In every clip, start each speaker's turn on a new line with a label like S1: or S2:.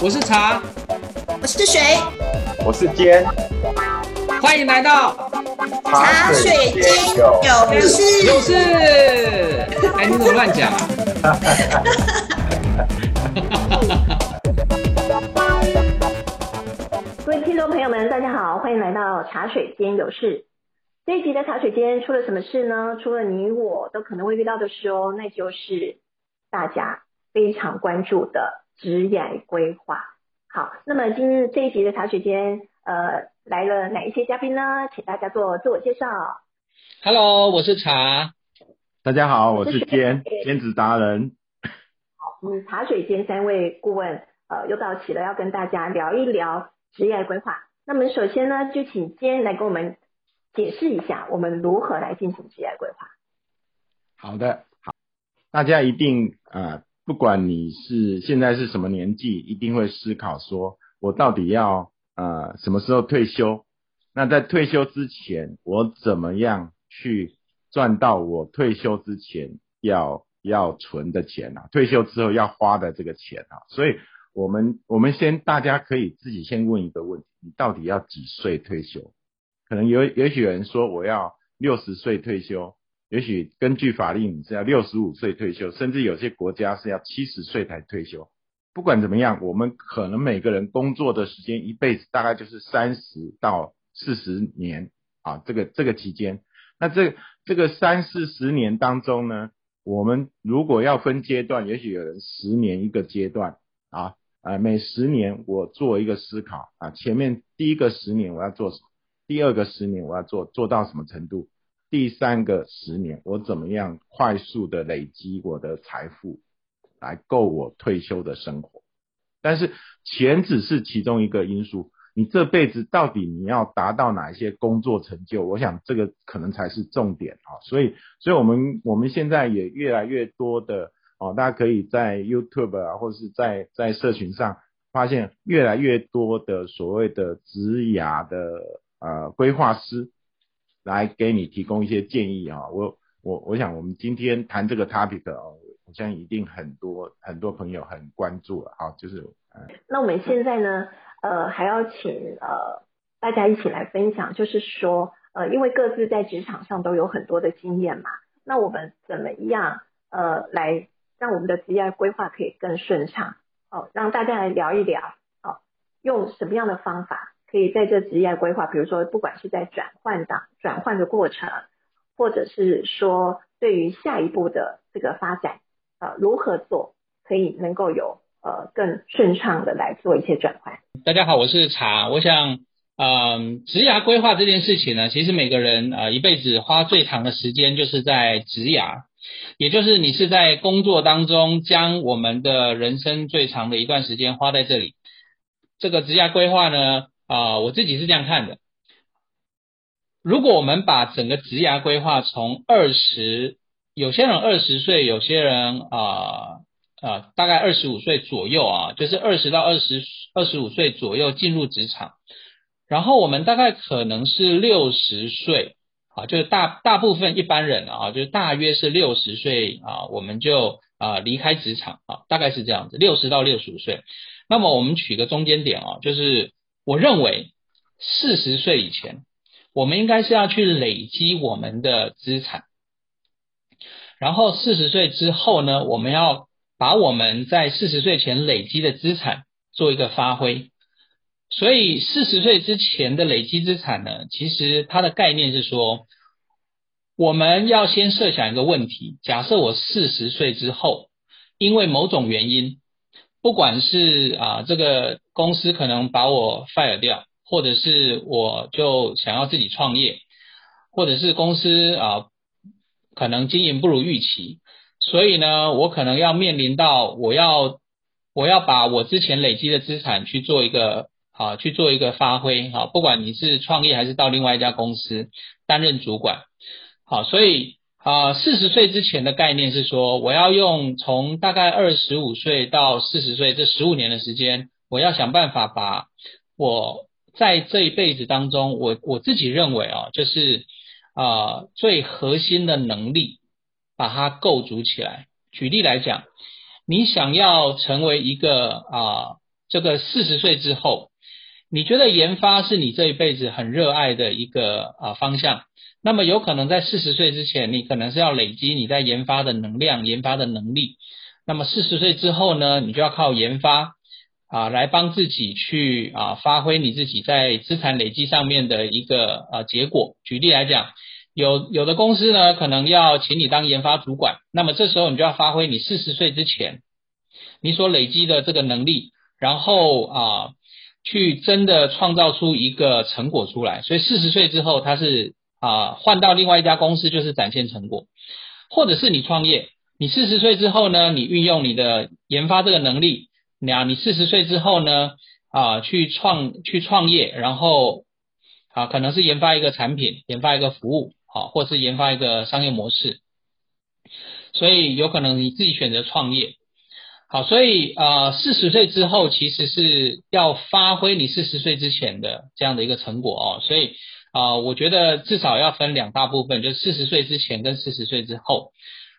S1: 我是茶，
S2: 我是水，
S3: 我是坚，
S1: 欢迎来到
S2: 茶水间有事。
S1: 有事。哎，你怎么乱讲啊？
S4: 各位听众朋友们，大家好，欢迎来到茶水间有事。这一集的茶水间出了什么事呢？除了你我都可能会遇到的事哦，那就是大家非常关注的职业规划。好，那么今日这一集的茶水间，呃，来了哪一些嘉宾呢？请大家做自我介绍。
S1: Hello，我是茶。
S3: 大家好，我是坚兼职达人。
S4: 好嗯，茶水间三位顾问，呃，又到齐了，要跟大家聊一聊职业规划。那么首先呢，就请坚来给我们解释一下，我们如何来进行职业规划。
S3: 好的，好，大家一定呃，不管你是现在是什么年纪，一定会思考说，我到底要呃什么时候退休？那在退休之前，我怎么样去赚到我退休之前要要存的钱啊？退休之后要花的这个钱啊？所以我们我们先大家可以自己先问一个问题：你到底要几岁退休？可能有也许有人说我要六十岁退休。也许根据法令是要六十五岁退休，甚至有些国家是要七十岁才退休。不管怎么样，我们可能每个人工作的时间一辈子大概就是三十到四十年啊，这个这个期间。那这这个三四十年当中呢，我们如果要分阶段，也许有人十年一个阶段啊，呃，每十年我做一个思考啊，前面第一个十年我要做，第二个十年我要做做到什么程度。第三个十年，我怎么样快速的累积我的财富，来够我退休的生活？但是钱只是其中一个因素，你这辈子到底你要达到哪一些工作成就？我想这个可能才是重点啊！所以，所以我们我们现在也越来越多的哦，大家可以在 YouTube 啊，或者是在在社群上发现越来越多的所谓的职涯的呃规划师。来给你提供一些建议啊，我我我想我们今天谈这个 topic 哦，我相信一定很多很多朋友很关注了啊，就是
S4: 呃，那我们现在呢，呃，还要请呃大家一起来分享，就是说呃，因为各自在职场上都有很多的经验嘛，那我们怎么样呃来让我们的职业规划可以更顺畅？哦，让大家来聊一聊哦，用什么样的方法？可以在这职业规划，比如说，不管是在转换的转换的过程，或者是说对于下一步的这个发展，呃，如何做可以能够有呃更顺畅的来做一些转换。
S1: 大家好，我是茶。我想，嗯，职涯规划这件事情呢，其实每个人呃一辈子花最长的时间就是在职涯，也就是你是在工作当中将我们的人生最长的一段时间花在这里。这个职涯规划呢？啊、我自己是这样看的。如果我们把整个职涯规划从二十，有些人二十岁，有些人啊啊、大概二十五岁左右啊，就是二十到二十二十五岁左右进入职场，然后我们大概可能是六十岁啊，就是大大部分一般人啊，就是大约是六十岁啊，我们就啊离开职场啊，大概是这样子，六十到六十五岁。那么我们取个中间点啊，就是。我认为四十岁以前，我们应该是要去累积我们的资产，然后四十岁之后呢，我们要把我们在四十岁前累积的资产做一个发挥。所以四十岁之前的累积资产呢，其实它的概念是说，我们要先设想一个问题：假设我四十岁之后，因为某种原因。不管是啊，这个公司可能把我 fire 掉，或者是我就想要自己创业，或者是公司啊可能经营不如预期，所以呢，我可能要面临到我要我要把我之前累积的资产去做一个啊去做一個發揮啊，不管你是创业还是到另外一家公司担任主管，好，所以。啊，四十岁之前的概念是说，我要用从大概二十五岁到四十岁这十五年的时间，我要想办法把我在这一辈子当中，我我自己认为啊，就是啊最核心的能力，把它构筑起来。举例来讲，你想要成为一个啊这个四十岁之后，你觉得研发是你这一辈子很热爱的一个啊方向，那么有可能在四十岁之前，你可能是要累积你在研发的能量、研发的能力。那么四十岁之后呢，你就要靠研发啊来帮自己去啊发挥你自己在资产累积上面的一个啊结果。举例来讲，有有的公司呢可能要请你当研发主管，那么这时候你就要发挥你四十岁之前你所累积的这个能力，然后啊去真的创造出一个成果出来。所以四十岁之后，他是啊换到另外一家公司就是展现成果，或者是你创业。你四十岁之后呢？你运用你的研发这个能力，你啊，你四十岁之后呢，啊，去创去创业，然后啊，可能是研发一个产品，研发一个服务，好，或是研发一个商业模式，所以有可能你自己选择创业，好，所以啊，四十岁之后其实是要发挥你四十岁之前的这样的一个成果哦，所以啊，我觉得至少要分两大部分，就是四十岁之前跟四十岁之后。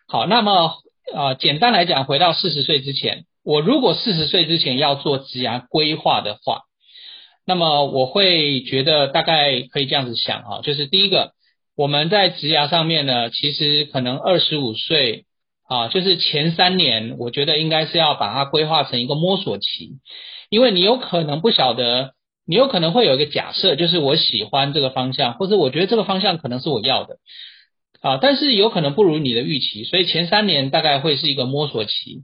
S1: 好，那么呃，简单来讲，回到四十岁之前，我如果四十岁之前要做职涯规划的话，那么我会觉得大概可以这样子想哈，就是第一个，我们在职涯上面呢，其实可能二十五岁啊，就是前三年，我觉得应该是要把它规划成一个摸索期，因为你有可能不晓得，你有可能会有一个假设，就是我喜欢这个方向，或者我觉得这个方向可能是我要的。啊，但是有可能不如你的预期，所以前三年大概会是一个摸索期，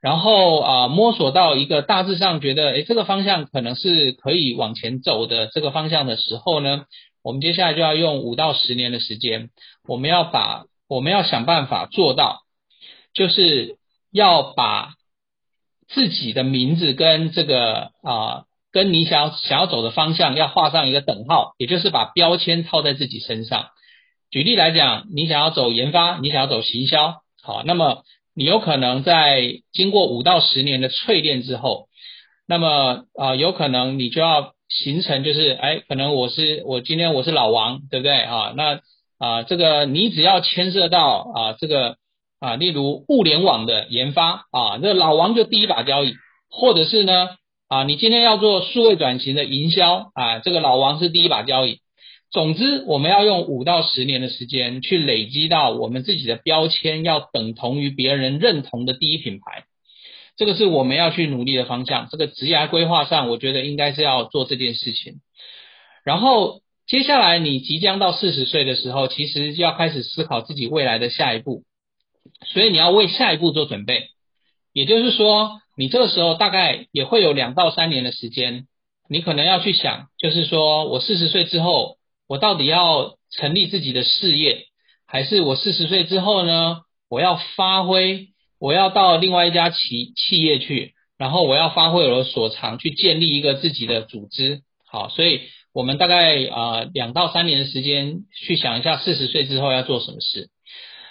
S1: 然后啊摸索到一个大致上觉得，诶这个方向可能是可以往前走的这个方向的时候呢，我们接下来就要用五到十年的时间，我们要把我们要想办法做到，就是要把自己的名字跟这个啊跟你想要想要走的方向要画上一个等号，也就是把标签套在自己身上。举例来讲，你想要走研发，你想要走行销，好，那么你有可能在经过五到十年的淬炼之后，那么啊，有可能你就要形成就是，哎，可能我是我今天我是老王，对不对啊？那啊，这个你只要牵涉到啊这个啊，例如物联网的研发啊，那老王就第一把交椅，或者是呢啊，你今天要做数位转型的营销啊，这个老王是第一把交椅。总之，我们要用五到十年的时间去累积到我们自己的标签要等同于别人认同的第一品牌，这个是我们要去努力的方向。这个职涯规划上，我觉得应该是要做这件事情。然后接下来你即将到四十岁的时候，其实就要开始思考自己未来的下一步，所以你要为下一步做准备。也就是说，你这个时候大概也会有两到三年的时间，你可能要去想，就是说我四十岁之后。我到底要成立自己的事业，还是我四十岁之后呢？我要发挥，我要到另外一家企企业去，然后我要发挥我的所长，去建立一个自己的组织。好，所以我们大概啊两到三年的时间去想一下四十岁之后要做什么事。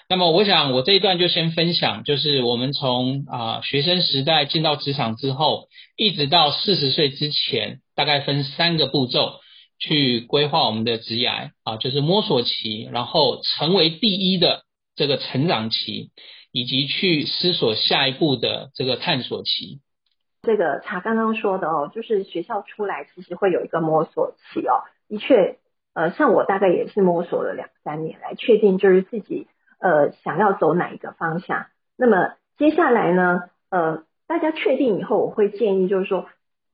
S1: 那么我想我这一段就先分享，就是我们从啊学生时代进到职场之后，一直到四十岁之前，大概分三个步骤。去规划我们的职涯啊，就是摸索期，然后成为第一的这个成长期，以及去思索下一步的这个探索期。
S4: 这个查刚刚说的哦，就是学校出来其实会有一个摸索期哦。的确，呃，像我大概也是摸索了两三年来确定就是自己呃想要走哪一个方向。那么接下来呢，呃，大家确定以后，我会建议就是说。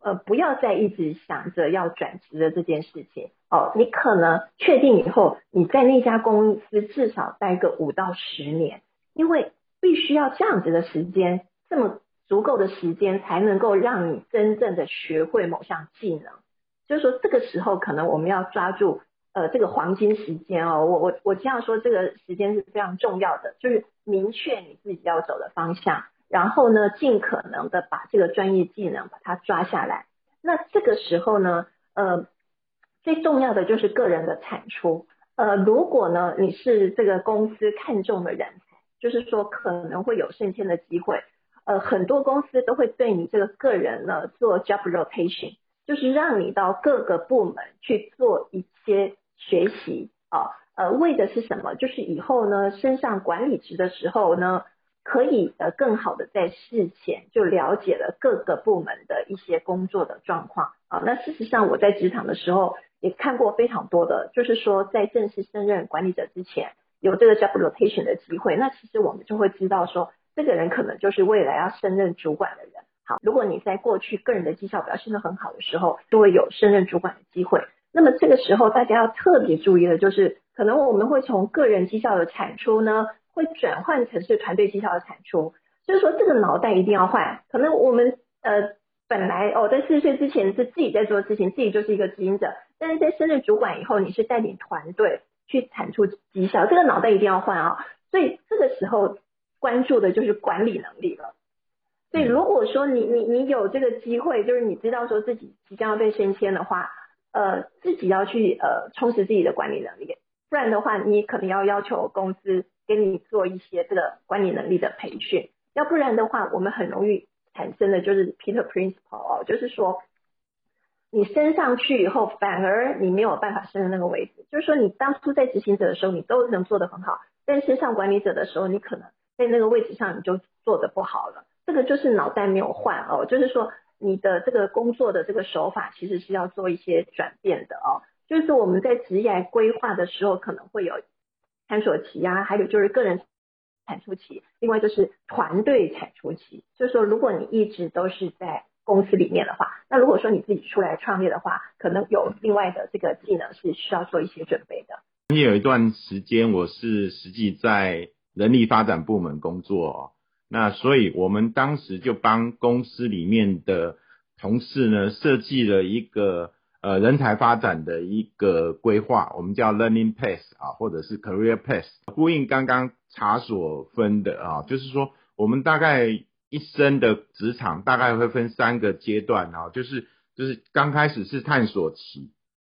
S4: 呃，不要再一直想着要转职的这件事情哦。你可能确定以后，你在那家公司至少待个五到十年，因为必须要这样子的时间，这么足够的时间，才能够让你真正的学会某项技能。就是说，这个时候可能我们要抓住呃这个黄金时间哦。我我我这样说，这个时间是非常重要的，就是明确你自己要走的方向。然后呢，尽可能的把这个专业技能把它抓下来。那这个时候呢，呃，最重要的就是个人的产出。呃，如果呢你是这个公司看中的人，就是说可能会有升迁的机会。呃，很多公司都会对你这个个人呢做 job rotation，就是让你到各个部门去做一些学习啊。呃，为的是什么？就是以后呢升上管理职的时候呢。可以呃更好的在事前就了解了各个部门的一些工作的状况啊。那事实上我在职场的时候也看过非常多的，就是说在正式升任管理者之前有这个 job rotation 的机会，那其实我们就会知道说这个人可能就是未来要升任主管的人。好，如果你在过去个人的绩效表现得很好的时候，就会有升任主管的机会。那么这个时候大家要特别注意的就是，可能我们会从个人绩效的产出呢。会转换成是团队绩效的产出，就是说这个脑袋一定要换。可能我们呃本来哦在四十岁之前是自己在做事情，自己就是一个执行者，但是在升任主管以后，你是带领团队去产出绩效，这个脑袋一定要换啊。所以这个时候关注的就是管理能力了。所以如果说你你你有这个机会，就是你知道说自己即将要被升迁的话，呃自己要去呃充实自己的管理能力，不然的话你可能要要求公司。给你做一些这个管理能力的培训，要不然的话，我们很容易产生的就是 Peter Principle 哦，就是说你升上去以后，反而你没有办法升的那个位置。就是说，你当初在执行者的时候，你都能做得很好，但升上管理者的时候，你可能在那个位置上你就做得不好了。这个就是脑袋没有换哦，就是说你的这个工作的这个手法其实是要做一些转变的哦。就是我们在职业规划的时候，可能会有。探索期呀，还有就是个人产出期，另外就是团队产出期。就是说，如果你一直都是在公司里面的话，那如果说你自己出来创业的话，可能有另外的这个技能是需要做一些准备的。
S3: 也有一段时间，我是实际在人力发展部门工作，那所以我们当时就帮公司里面的同事呢设计了一个。呃，人才发展的一个规划，我们叫 learning path 啊，或者是 career path，呼应刚刚查所分的啊，就是说我们大概一生的职场大概会分三个阶段啊，就是就是刚开始是探索期，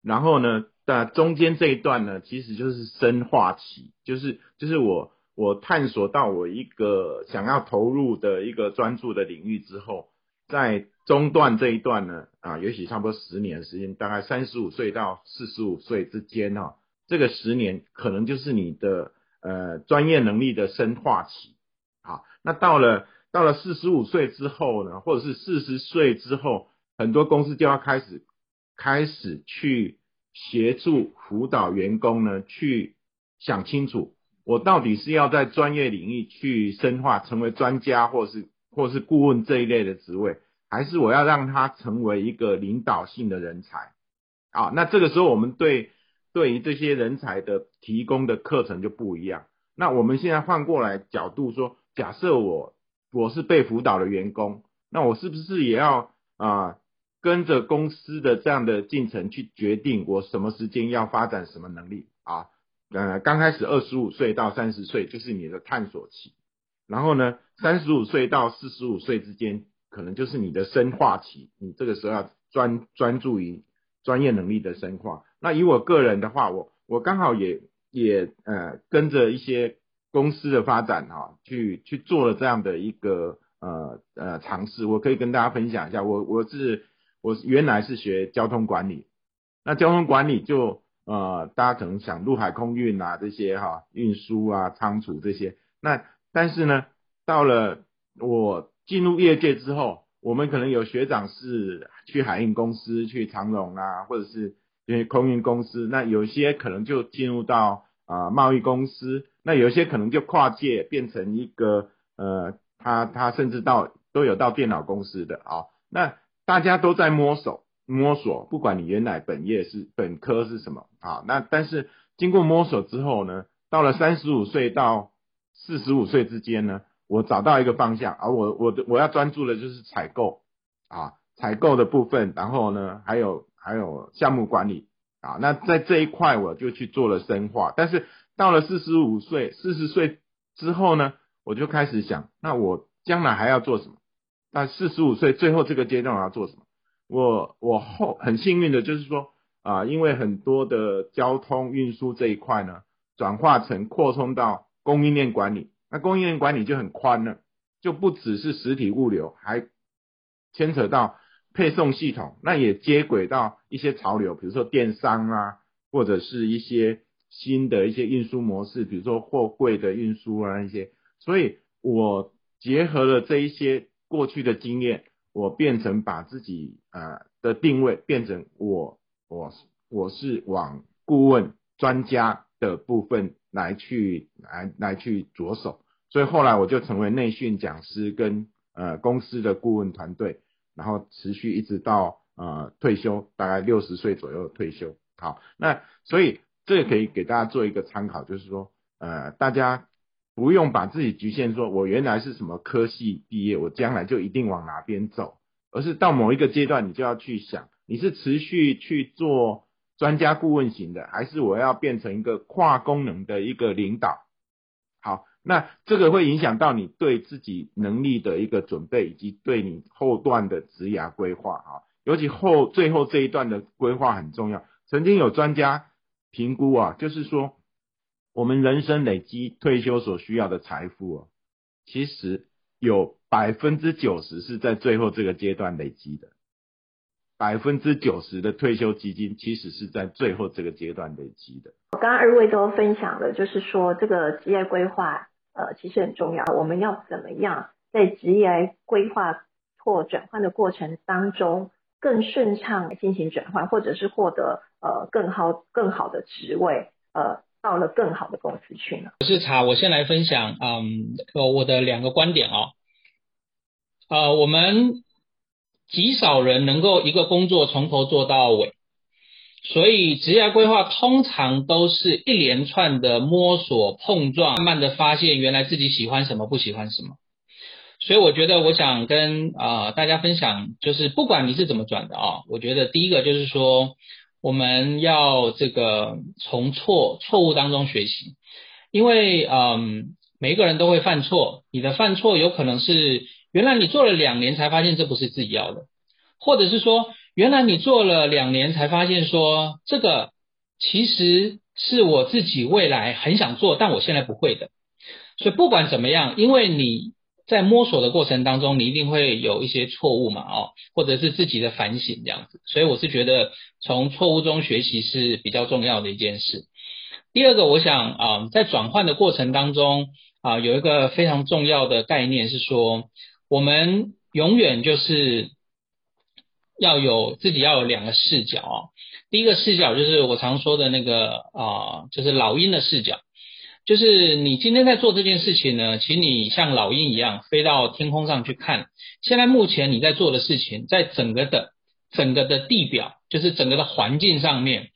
S3: 然后呢，在中间这一段呢，其实就是深化期，就是就是我我探索到我一个想要投入的一个专注的领域之后。在中段这一段呢，啊，也许差不多十年时间，大概三十五岁到四十五岁之间哈，这个十年可能就是你的呃专业能力的深化期，好，那到了到了四十五岁之后呢，或者是四十岁之后，很多公司就要开始开始去协助辅导员工呢，去想清楚，我到底是要在专业领域去深化，成为专家，或者是。或是顾问这一类的职位，还是我要让他成为一个领导性的人才啊？那这个时候我们对对于这些人才的提供的课程就不一样。那我们现在换过来角度说，假设我我是被辅导的员工，那我是不是也要啊跟着公司的这样的进程去决定我什么时间要发展什么能力啊？呃，刚开始二十五岁到三十岁就是你的探索期。然后呢，三十五岁到四十五岁之间，可能就是你的深化期，你这个时候要专专注于专业能力的深化。那以我个人的话，我我刚好也也呃跟着一些公司的发展哈，去去做了这样的一个呃呃尝试。我可以跟大家分享一下，我我是我原来是学交通管理，那交通管理就呃大家可能想陆海空运啊这些哈运输啊仓储这些那。但是呢，到了我进入业界之后，我们可能有学长是去海运公司、去长荣啊，或者是因为空运公司，那有些可能就进入到啊贸易公司，那有些可能就跨界变成一个呃，他他甚至到都有到电脑公司的啊，那大家都在摸索摸索，不管你原来本业是本科是什么啊，那但是经过摸索之后呢，到了三十五岁到四十五岁之间呢，我找到一个方向，而我我的我要专注的就是采购啊，采购的部分，然后呢，还有还有项目管理啊，那在这一块我就去做了深化。但是到了四十五岁、四十岁之后呢，我就开始想，那我将来还要做什么？那四十五岁最后这个阶段我要做什么？我我后很幸运的就是说啊，因为很多的交通运输这一块呢，转化成扩充到。供应链管理，那供应链管理就很宽了，就不只是实体物流，还牵扯到配送系统，那也接轨到一些潮流，比如说电商啊，或者是一些新的一些运输模式，比如说货柜的运输啊一些。所以，我结合了这一些过去的经验，我变成把自己呃的定位变成我我我是往顾问专家的部分来去来来去着手，所以后来我就成为内训讲师跟呃公司的顾问团队，然后持续一直到呃退休，大概六十岁左右退休。好，那所以这个可以给大家做一个参考，就是说呃大家。不用把自己局限，说我原来是什么科系毕业，我将来就一定往哪边走，而是到某一个阶段，你就要去想，你是持续去做专家顾问型的，还是我要变成一个跨功能的一个领导？好，那这个会影响到你对自己能力的一个准备，以及对你后段的职涯规划啊，尤其后最后这一段的规划很重要。曾经有专家评估啊，就是说。我们人生累积退休所需要的财富哦，其实有百分之九十是在最后这个阶段累积的，百分之九十的退休基金其实是在最后这个阶段累积的。
S4: 我刚刚二位都分享了，就是说这个职业规划呃其实很重要，我们要怎么样在职业规划或转换的过程当中更顺畅进行转换，或者是获得呃更好更好的职位呃。到了更好的公司去呢？
S1: 我是查，我先来分享，嗯，我的两个观点哦。呃，我们极少人能够一个工作从头做到尾，所以职业规划通常都是一连串的摸索碰撞，慢慢的发现原来自己喜欢什么，不喜欢什么。所以我觉得我想跟啊大家分享，就是不管你是怎么转的啊，我觉得第一个就是说。我们要这个从错错误当中学习，因为嗯，每一个人都会犯错。你的犯错有可能是原来你做了两年才发现这不是自己要的，或者是说原来你做了两年才发现说这个其实是我自己未来很想做，但我现在不会的。所以不管怎么样，因为你。在摸索的过程当中，你一定会有一些错误嘛，哦，或者是自己的反省这样子，所以我是觉得从错误中学习是比较重要的一件事。第二个，我想啊，在转换的过程当中啊，有一个非常重要的概念是说，我们永远就是要有自己要有两个视角啊。第一个视角就是我常说的那个啊，就是老鹰的视角。就是你今天在做这件事情呢，请你像老鹰一样飞到天空上去看。现在目前你在做的事情，在整个的整个的地表，就是整个的环境上面，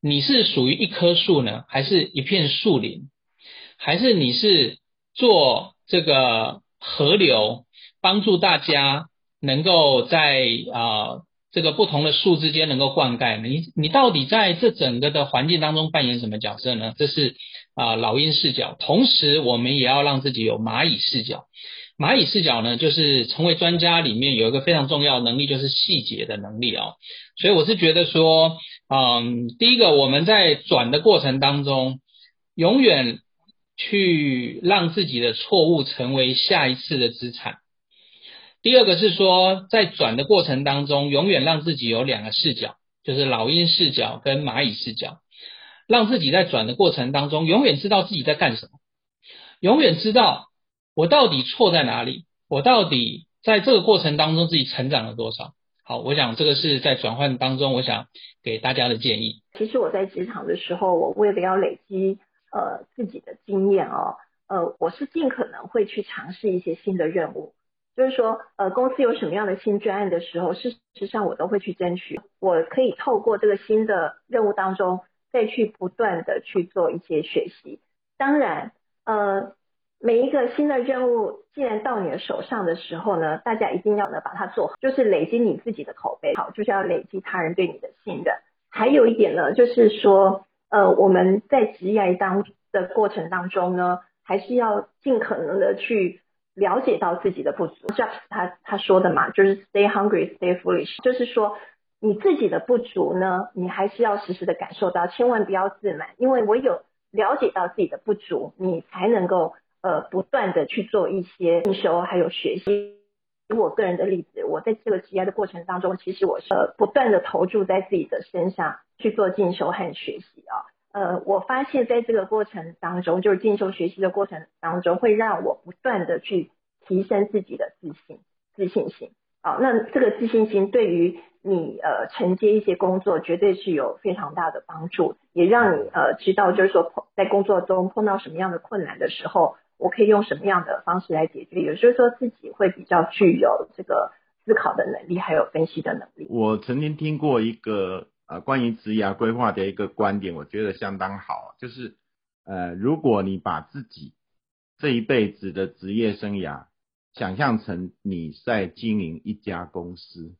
S1: 你是属于一棵树呢，还是一片树林？还是你是做这个河流，帮助大家能够在啊这个不同的树之间能够灌溉？你你到底在这整个的环境当中扮演什么角色呢？这是。啊，老鹰视角，同时我们也要让自己有蚂蚁视角。蚂蚁视角呢，就是成为专家里面有一个非常重要能力，就是细节的能力哦。所以我是觉得说，嗯，第一个我们在转的过程当中，永远去让自己的错误成为下一次的资产。第二个是说，在转的过程当中，永远让自己有两个视角，就是老鹰视角跟蚂蚁视角。让自己在转的过程当中，永远知道自己在干什么，永远知道我到底错在哪里，我到底在这个过程当中自己成长了多少。好，我想这个是在转换当中，我想给大家的建议。
S4: 其实我在职场的时候，我为了要累积呃自己的经验哦，呃，我是尽可能会去尝试一些新的任务。就是说，呃，公司有什么样的新专案的时候，事实上我都会去争取，我可以透过这个新的任务当中。再去不断的去做一些学习，当然，呃，每一个新的任务既然到你的手上的时候呢，大家一定要呢把它做好，就是累积你自己的口碑，好，就是要累积他人对你的信任。还有一点呢，就是说，呃，我们在职业当的过程当中呢，还是要尽可能的去了解到自己的不足。Jobs 他他说的嘛，就是 Stay hungry, stay foolish，就是说。你自己的不足呢，你还是要时时的感受到，千万不要自满，因为我有了解到自己的不足，你才能够呃不断的去做一些进修还有学习。以我个人的例子，我在这个职业的过程当中，其实我是不断的投注在自己的身上去做进修和学习啊。呃，我发现在这个过程当中，就是进修学习的过程当中，会让我不断的去提升自己的自信、自信心。好，那这个自信心对于你呃承接一些工作，绝对是有非常大的帮助，也让你呃知道，就是说在工作中碰到什么样的困难的时候，我可以用什么样的方式来解决，也就是说自己会比较具有这个思考的能力，还有分析的能力。
S3: 我曾经听过一个呃关于职业规划的一个观点，我觉得相当好，就是呃如果你把自己这一辈子的职业生涯想象成你在经营一家公司，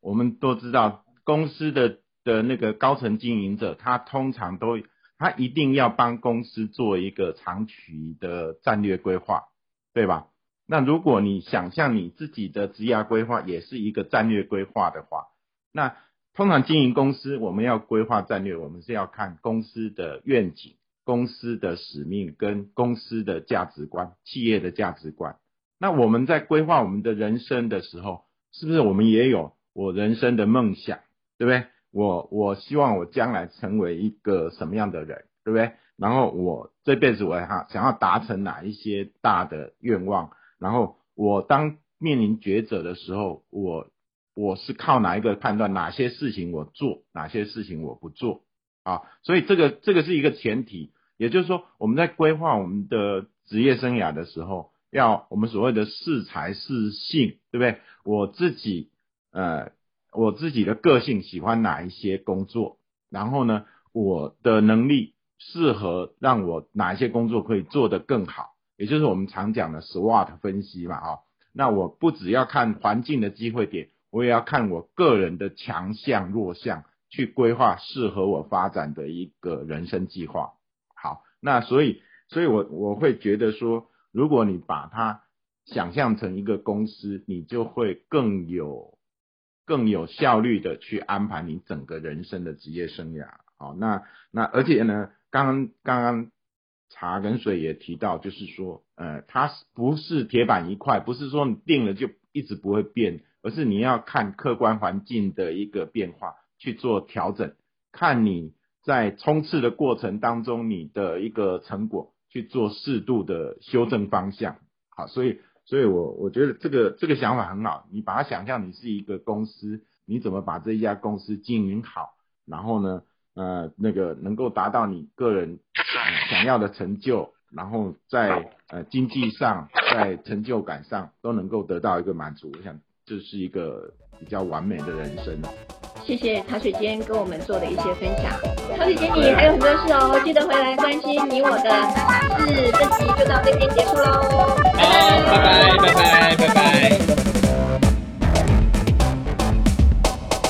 S3: 我们都知道公司的的那个高层经营者，他通常都他一定要帮公司做一个长期的战略规划，对吧？那如果你想象你自己的职业规划也是一个战略规划的话，那通常经营公司我们要规划战略，我们是要看公司的愿景、公司的使命跟公司的价值观、企业的价值观。那我们在规划我们的人生的时候，是不是我们也有我人生的梦想，对不对？我我希望我将来成为一个什么样的人，对不对？然后我这辈子我哈想要达成哪一些大的愿望，然后我当面临抉择的时候，我我是靠哪一个判断哪些事情我做，哪些事情我不做啊？所以这个这个是一个前提，也就是说我们在规划我们的职业生涯的时候。要我们所谓的适才适性，对不对？我自己呃，我自己的个性喜欢哪一些工作，然后呢，我的能力适合让我哪一些工作可以做得更好，也就是我们常讲的 SWOT 分析嘛，啊，那我不只要看环境的机会点，我也要看我个人的强项弱项，去规划适合我发展的一个人生计划。好，那所以，所以我我会觉得说。如果你把它想象成一个公司，你就会更有更有效率的去安排你整个人生的职业生涯。好，那那而且呢，刚刚刚刚茶跟水也提到，就是说，呃，它不是铁板一块，不是说你定了就一直不会变，而是你要看客观环境的一个变化去做调整，看你在冲刺的过程当中你的一个成果。去做适度的修正方向，好，所以，所以我我觉得这个这个想法很好。你把它想象你是一个公司，你怎么把这一家公司经营好，然后呢，呃，那个能够达到你个人想要的成就，然后在呃经济上，在成就感上都能够得到一个满足。我想这是一个比较完美的人生。
S4: 谢谢茶水间跟我们做的一些分享，茶水间你还有很多事哦，记得回来关心你我的茶事。这集就到这边结束喽，
S1: 好，拜拜，拜拜，拜拜。